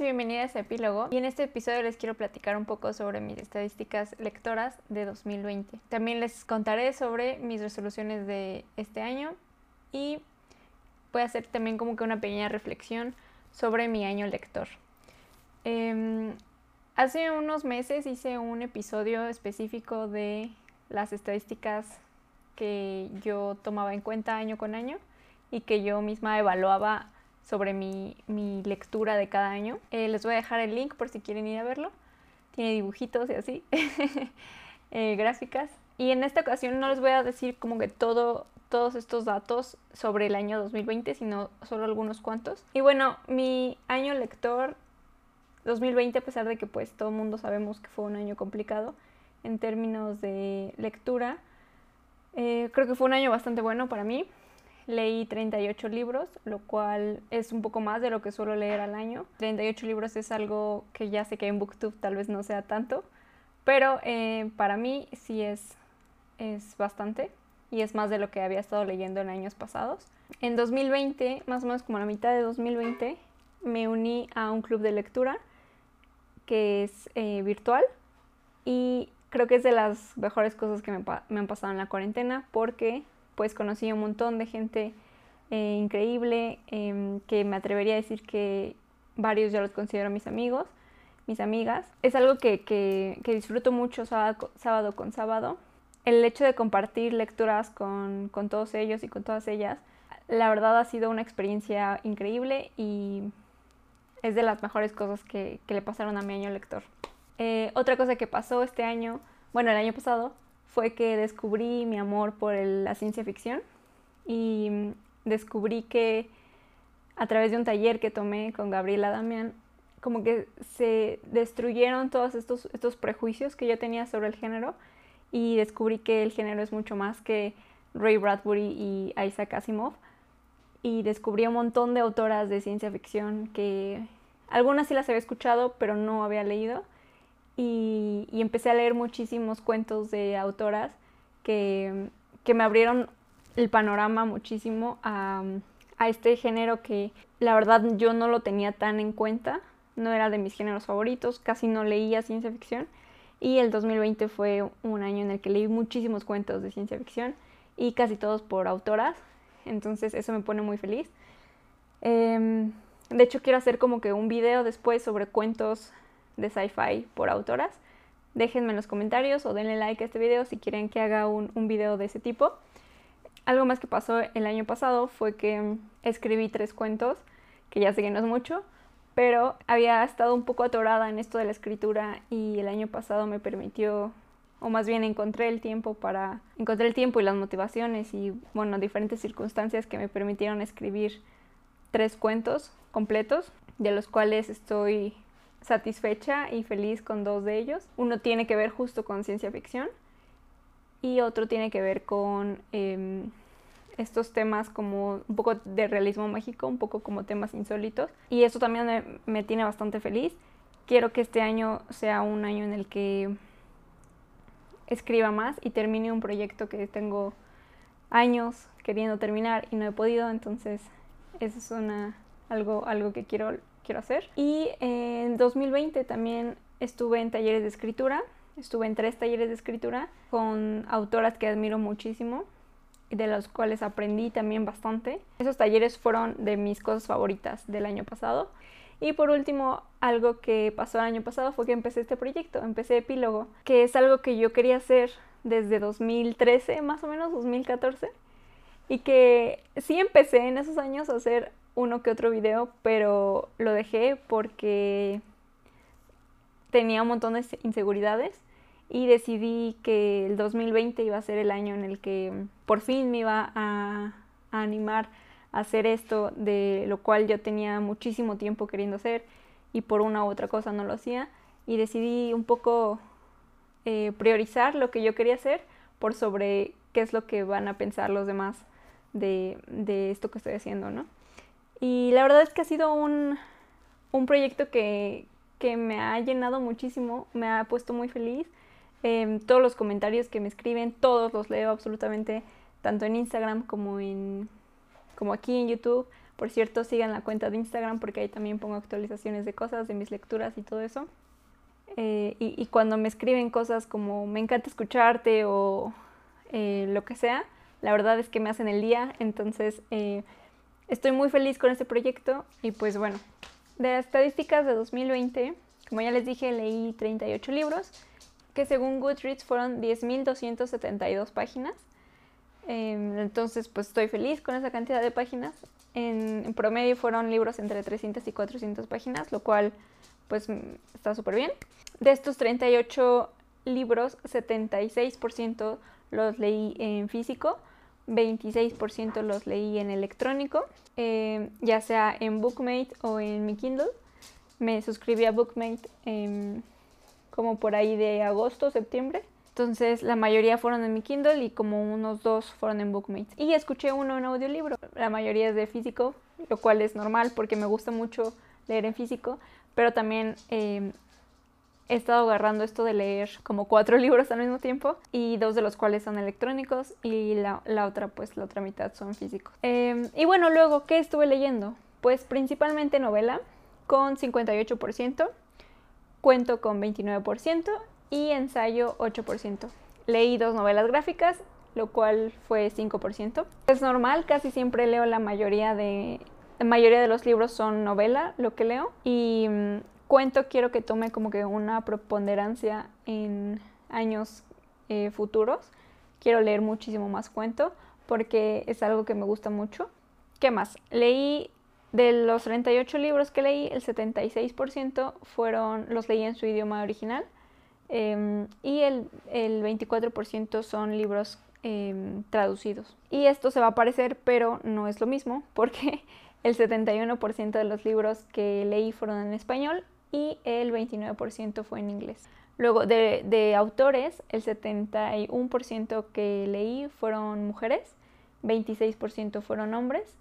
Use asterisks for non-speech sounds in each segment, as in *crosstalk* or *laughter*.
y bienvenidas a Epílogo. Y en este episodio les quiero platicar un poco sobre mis estadísticas lectoras de 2020. También les contaré sobre mis resoluciones de este año y voy a hacer también como que una pequeña reflexión sobre mi año lector. Em, hace unos meses hice un episodio específico de las estadísticas que yo tomaba en cuenta año con año y que yo misma evaluaba sobre mi, lectura de cada año. Eh, les voy a dejar el link por si quieren ir a verlo. Tiene dibujitos y así, *laughs* eh, gráficas. Y en esta ocasión no les voy a decir como que todo, todos estos datos sobre el año 2020, sino solo algunos cuantos. Y bueno, mi año lector 2020, a pesar de que pues todo el mundo sabemos que fue un año complicado en términos de lectura, eh, creo que fue un año bastante bueno para mí. Leí 38 libros, lo cual es un poco más de lo que suelo leer al año. 38 libros es algo que ya sé que en Booktube tal vez no sea tanto, pero eh, para mí sí es, es bastante y es más de lo que había estado leyendo en años pasados. En 2020, más o menos como la mitad de 2020, me uní a un club de lectura que es eh, virtual y creo que es de las mejores cosas que me, me han pasado en la cuarentena porque pues conocí un montón de gente eh, increíble, em, que me atrevería a decir que varios ya los considero mis amigos, mis amigas. Es algo que, que, disfruto mucho sábado, sábado, con sábado. El hecho de compartir lecturas con, con, todos ellos y con todas ellas, la verdad ha sido una experiencia increíble y es de las mejores cosas que, que le pasaron a mi año lector. Eh, otra cosa que pasó este año, bueno, el año pasado, fue que descubrí mi amor por la ciencia ficción y descubrí que a través de un taller que tomé con Gabriela Damián, como que se destruyeron todos estos, estos prejuicios que yo tenía sobre el género y descubrí que el género es mucho más que Ray Bradbury y Isaac Asimov. Y descubrí un montón de autoras de ciencia ficción que algunas sí las había escuchado pero no había leído y, empecé a leer muchísimos cuentos de autoras que, me abrieron el panorama muchísimo a, este género que la verdad yo no lo tenía tan en cuenta, no era de mis géneros favoritos, casi no leía ciencia ficción y el 2020 fue un año en el que leí muchísimos cuentos de ciencia ficción y casi todos por autoras, entonces eso me pone muy feliz. Em, de hecho quiero hacer como que un video después sobre cuentos de sci-fi por autoras. Déjenme en los comentarios o denle like a este video si quieren que haga un, un video de ese tipo. Algo más que pasó el año pasado fue que escribí tres cuentos, que ya sé que no es mucho, pero había estado un poco atorada en esto de la escritura y el año pasado me permitió, o más bien encontré el tiempo para, encontré el tiempo y las motivaciones y, bueno, diferentes circunstancias que me permitieron escribir tres cuentos completos, de los cuales estoy satisfecha y feliz con dos de ellos. Uno tiene que ver justo con ciencia ficción y otro tiene que ver con em, estos temas como un poco de realismo mágico, un poco como temas insólitos. Y eso también me, me tiene bastante feliz. Quiero que este año sea un año en el que escriba más y termine un proyecto que tengo años queriendo terminar y no he podido, entonces eso es una, algo, algo que quiero quiero hacer. Y en 2020 también estuve en talleres de escritura, estuve en tres talleres de escritura con autoras que admiro muchísimo y de los cuales aprendí también bastante. Esos talleres fueron de mis cosas favoritas del año pasado. Y por último, algo que pasó el año pasado fue que empecé este proyecto, empecé Epílogo, que es algo que yo quería hacer desde 2013, más o menos 2014, y que sí empecé en esos años a hacer uno que otro video, pero lo dejé porque tenía un montón de inseguridades y decidí que el 2020 iba a ser el año en el que por fin me iba a, animar a hacer esto, de lo cual yo tenía muchísimo tiempo queriendo hacer y por una u otra cosa no lo hacía y decidí un poco eh, priorizar lo que yo quería hacer por sobre qué es lo que van a pensar los demás de, de esto que estoy haciendo, ¿no? Y la verdad es que ha sido un, proyecto que, me ha llenado muchísimo, me ha puesto muy feliz. Em, todos los comentarios que me escriben, todos los leo absolutamente, tanto en Instagram como, en, como aquí en YouTube, Por cierto, sigan la cuenta de Instagram porque ahí también pongo actualizaciones de cosas, de mis lecturas y todo eso. Eh, y, cuando me escriben cosas como me encanta escucharte o eh, lo que sea, la verdad es que me hacen el día. Entonces, eh, estoy muy feliz con este proyecto. Y pues bueno, de las estadísticas de 2020, como ya les dije, leí 38 libros, que según Goodreads fueron 10.272 páginas. Em, entonces, pues estoy feliz con esa cantidad de páginas. En, promedio fueron libros entre 300 y 400 páginas, lo cual pues está súper bien. De estos 38 libros, 76% los leí en físico, 26% los leí en electrónico, em, ya sea en Bookmate o en mi Kindle. Me suscribí a Bookmate como por ahí de agosto, septiembre. Entonces la mayoría fueron en mi Kindle y como unos dos fueron en Bookmate. Y escuché uno en audiolibro. La mayoría es de físico, lo cual es normal porque me gusta mucho leer en físico. Pero también em, he estado agarrando esto de leer como cuatro *laughs* libros al mismo tiempo y dos de los cuales son electrónicos y la, otra pues la otra mitad son físicos. Em, y bueno, luego, ¿qué estuve leyendo? Pues principalmente novela con 58%, cuento con 29% y ensayo 8%. Leí dos novelas gráficas, lo cual fue 5%. Es normal, casi siempre leo la mayoría de... La mayoría de los libros son novela, lo que leo. Y cuento quiero que tome como que una preponderancia en años eh, futuros. Quiero leer muchísimo más cuento porque es algo que me gusta mucho. ¿Qué más? Leí de los 38 libros que leí, el 76% fueron los leí en su idioma original Em, y el, el 24% son libros em, traducidos. Y esto se va a parecer, pero no es lo mismo, porque *laughs* el 71% de los libros que leí fueron en español y el 29% fue en inglés. Luego, de, autores, el 71% que leí fueron mujeres, 26% fueron hombres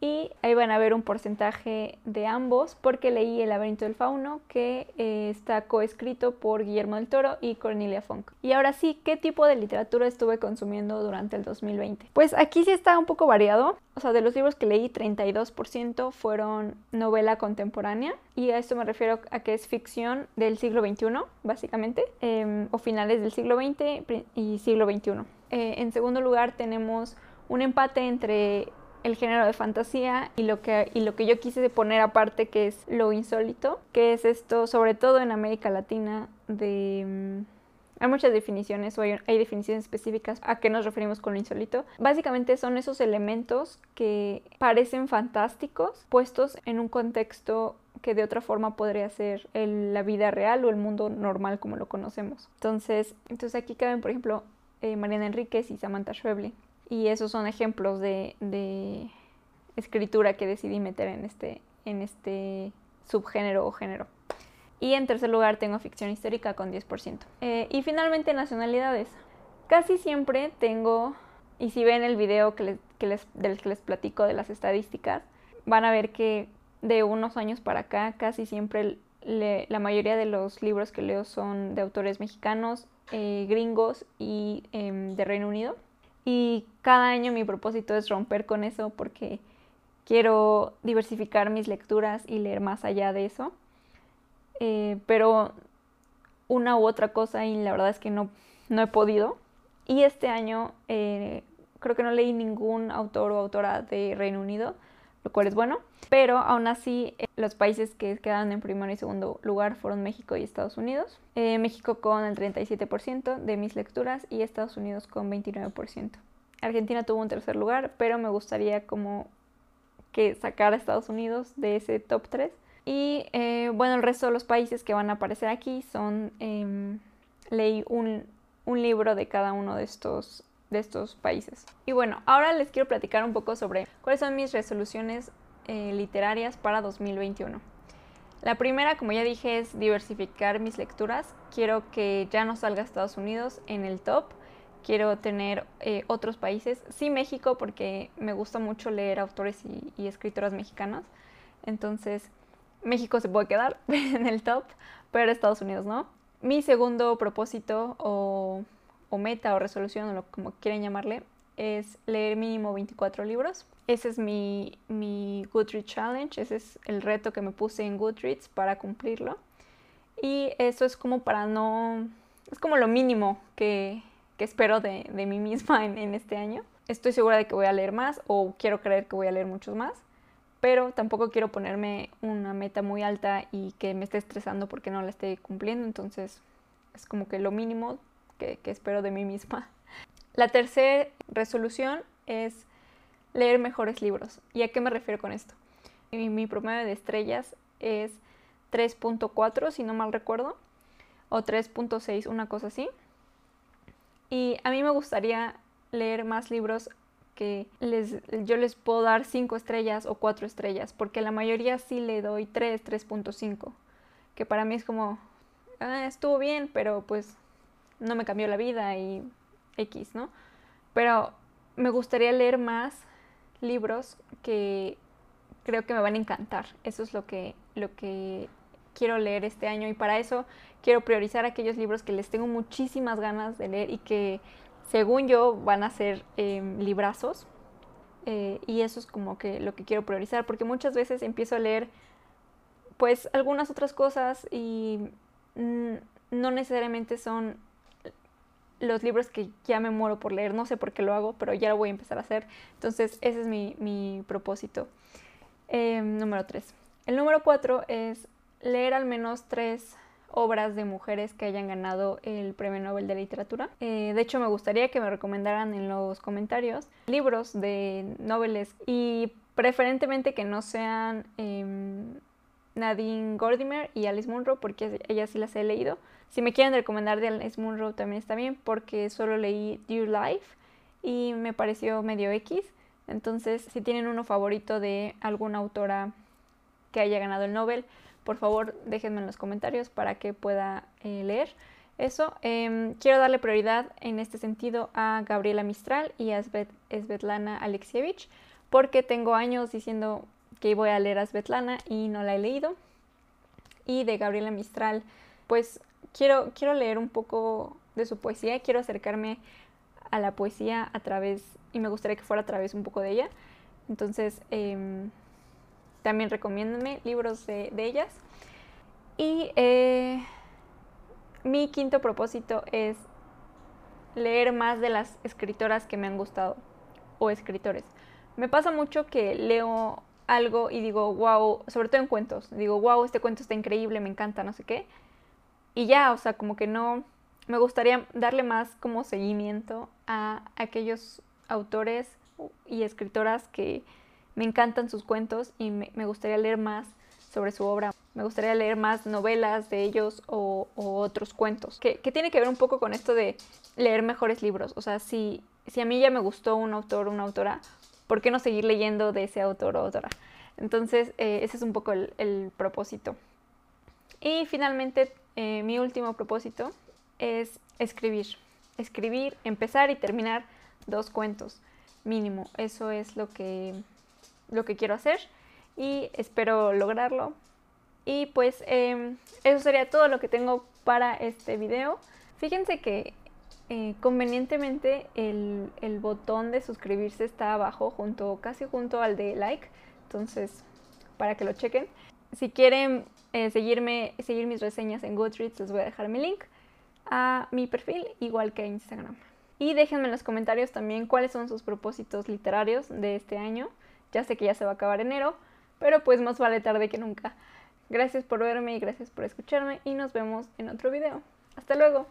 y ahí van a ver un porcentaje de ambos porque leí El laberinto del fauno que eh, está coescrito por Guillermo del Toro y Cornelia Funk. Y ahora sí, ¿qué tipo de literatura estuve consumiendo durante el 2020? Pues aquí sí está un poco variado. O sea, de los libros que leí, 32% fueron novela contemporánea. Y a esto me refiero a que es ficción del siglo XXI, básicamente, em, o finales del siglo XX y siglo XXI. Eh, en segundo lugar tenemos un empate entre el género de fantasía y lo que y lo que yo quise poner aparte que es lo insólito, que es esto sobre todo en América Latina de mm, hay muchas definiciones o hay, definiciones específicas a qué nos referimos con lo insólito. Básicamente son esos elementos que parecen fantásticos puestos en un contexto que de otra forma podría ser la vida real o el mundo normal como lo conocemos. Entonces, entonces aquí caben, por ejemplo, eh, Mariana Enríquez y Samantha Schweblin. Y esos son ejemplos de, escritura que decidí meter en este, en este subgénero o género. Y en tercer lugar tengo ficción histórica con 10%. Eh, y finalmente nacionalidades. Casi siempre tengo, y si ven el video que les, que les, del que les platico de las estadísticas, van a ver que de unos años para acá casi siempre la mayoría de los libros que leo son de autores mexicanos, eh, gringos y em, de Reino Unido. Y cada año mi propósito es romper con eso porque quiero diversificar mis lecturas y leer más allá de eso. Eh, pero una u otra cosa y la verdad es que no, no he podido. Y este año eh, creo que no leí ningún autor o autora de Reino Unido, lo cual es bueno. Pero aún así eh, los países que quedan en primero y segundo lugar fueron México y Estados Unidos. México con el 37% de mis lecturas y Estados Unidos con 29%. Argentina tuvo un tercer lugar, pero me gustaría como que sacar a Estados Unidos de ese top 3. Y eh, bueno, el resto de los países que van a aparecer aquí son, em, leí un, libro de cada uno de estos, de estos países. Y bueno, ahora les quiero platicar un poco sobre cuáles son mis resoluciones eh, literarias para 2021. La primera, como ya dije, es diversificar mis lecturas. Quiero que ya no salga Estados Unidos en el top quiero tener eh, otros países. Sí, México, porque me gusta mucho leer autores y, escritoras mexicanas. Entonces, México se puede quedar *laughs* en el top, pero Estados Unidos no. Mi segundo propósito o, meta o resolución, o lo, como quieren llamarle, es leer mínimo 24 libros. Ese es mi, mi Goodreads Challenge, ese es el reto que me puse en Goodreads para cumplirlo. Y eso es como para no... Es como lo mínimo que, que espero de, de, mí misma en, en este año. Estoy segura de que voy a leer más o quiero creer que voy a leer muchos más pero tampoco quiero ponerme una meta muy alta y que me esté estresando porque no la esté cumpliendo, entonces es como que lo mínimo que, espero de mí misma. La tercera resolución es leer mejores libros. ¿Y a qué me refiero con esto? Mi, mi promedio de estrellas es 3.4, si no mal recuerdo, o 3.6, una cosa así. Y a mí me gustaría leer más libros que les, yo les puedo dar 5 estrellas o 4 estrellas, porque la mayoría sí le doy 3, 3.5, que para mí es como, ah, estuvo bien, pero pues no me cambió la vida y X, ¿no? Pero me gustaría leer más libros que creo que me van a encantar. Eso es lo que, lo que quiero leer este año y para eso quiero priorizar aquellos libros que les tengo muchísimas ganas de leer y que según yo, van a ser em, librazos. Eh, y eso es como que lo que quiero priorizar, porque muchas veces empiezo a leer pues algunas otras cosas y no necesariamente son los libros que ya me muero por leer, no sé por qué lo hago, pero ya lo voy a empezar a hacer. Entonces ese es mi, propósito. Em, número 3. El número 4 es leer al menos tres obras de mujeres que hayan ganado el Premio Nobel de Literatura. Eh, de hecho, me gustaría que me recomendaran en los comentarios libros de noveles y preferentemente que no sean em, Nadine Gordimer y Alice Munro, porque ellas sí las he leído. Si me quieren recomendar de Alice Munro también está bien, porque solo leí Dear Life y me pareció medio X. Entonces, si tienen uno favorito de alguna autora que haya ganado el Nobel, por favor déjenme en los comentarios para que pueda eh, leer eso. Em, quiero darle prioridad en este sentido a Gabriela Mistral y a Svetlana Alexievich porque tengo años diciendo que voy a leer a Svetlana y no la he leído. Y de Gabriela Mistral, pues quiero, quiero leer un poco de su poesía, quiero acercarme a la poesía a través, y me gustaría que fuera a través un poco de ella. Entonces, em, también recomiéndenme libros de, ellas. Y eh, mi quinto propósito es leer más de las escritoras que me han gustado o escritores. Me pasa mucho que leo algo y digo, wow, sobre todo en cuentos, digo, wow, este cuento está increíble, me encanta, no sé qué. Y ya, o sea, como que no, me gustaría darle más como seguimiento a aquellos autores y escritoras que me encantan sus cuentos y me, gustaría leer más sobre su obra. Me gustaría leer más novelas de ellos o, otros cuentos. Que, tiene que ver un poco con esto de leer mejores libros. O sea, si, si a mí ya me gustó un autor o una autora, ¿por qué no seguir leyendo de ese autor o autora? Entonces, eh, ese es un poco el, propósito. Y finalmente, eh, mi último propósito es escribir. Escribir, empezar y terminar dos cuentos mínimo. Eso es lo que lo que quiero hacer y espero lograrlo. Y pues em, eso sería todo lo que tengo para este video. Fíjense que eh, convenientemente el, botón de suscribirse está abajo, junto, casi junto al de like. Entonces, para que lo chequen. Si quieren eh, seguirme, seguir mis reseñas en Goodreads, les voy a dejar mi link a mi perfil, igual que a Instagram. Y déjenme en los comentarios también cuáles son sus propósitos literarios de este año. Ya sé que ya se va a acabar enero, pero pues más vale tarde que nunca. Gracias por verme y gracias por escucharme y nos vemos en otro video. Hasta luego.